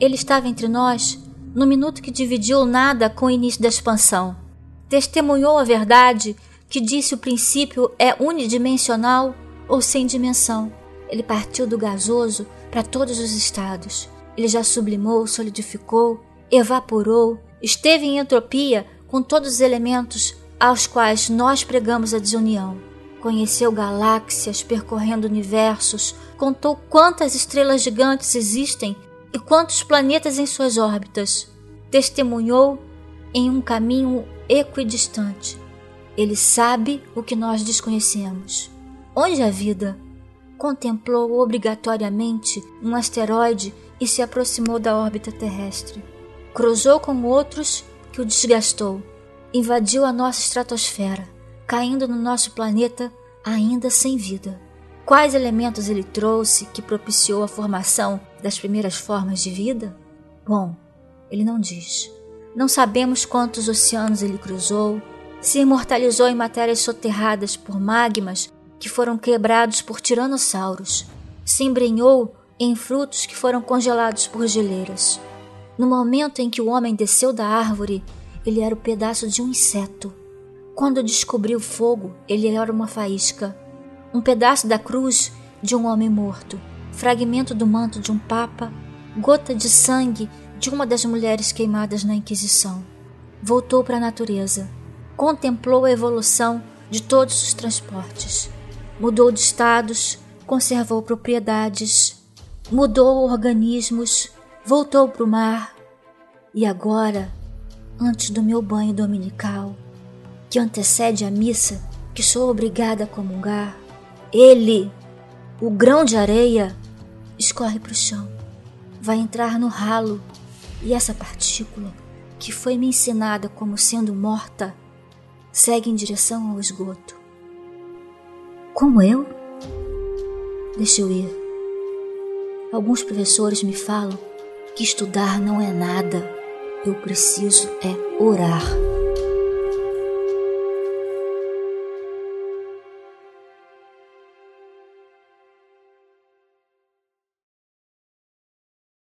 Ele estava entre nós no minuto que dividiu nada com o início da expansão. Testemunhou a verdade que disse o princípio é unidimensional ou sem dimensão. Ele partiu do gasoso para todos os estados. Ele já sublimou, solidificou, evaporou, esteve em entropia com todos os elementos aos quais nós pregamos a desunião. Conheceu galáxias percorrendo universos, contou quantas estrelas gigantes existem e quantos planetas em suas órbitas. Testemunhou em um caminho equidistante. Ele sabe o que nós desconhecemos. Onde a vida? Contemplou obrigatoriamente um asteroide e se aproximou da órbita terrestre. Cruzou com outros que o desgastou. Invadiu a nossa estratosfera, caindo no nosso planeta ainda sem vida. Quais elementos ele trouxe que propiciou a formação das primeiras formas de vida? Bom, ele não diz. Não sabemos quantos oceanos ele cruzou, se imortalizou em matérias soterradas por magmas que foram quebrados por tiranossauros, se embrenhou em frutos que foram congelados por geleiras. No momento em que o homem desceu da árvore, ele era o pedaço de um inseto. Quando descobriu o fogo, ele era uma faísca, um pedaço da cruz de um homem morto, fragmento do manto de um papa, gota de sangue de uma das mulheres queimadas na Inquisição. Voltou para a natureza, contemplou a evolução de todos os transportes, mudou de estados, conservou propriedades, mudou organismos, voltou para o mar e agora, antes do meu banho dominical, que antecede a missa que sou obrigada a comungar, ele, o grão de areia, escorre para o chão, vai entrar no ralo e essa partícula, que foi me ensinada como sendo morta, segue em direção ao esgoto. Como eu? Deixa eu ir. Alguns professores me falam que estudar não é nada. Eu preciso é orar.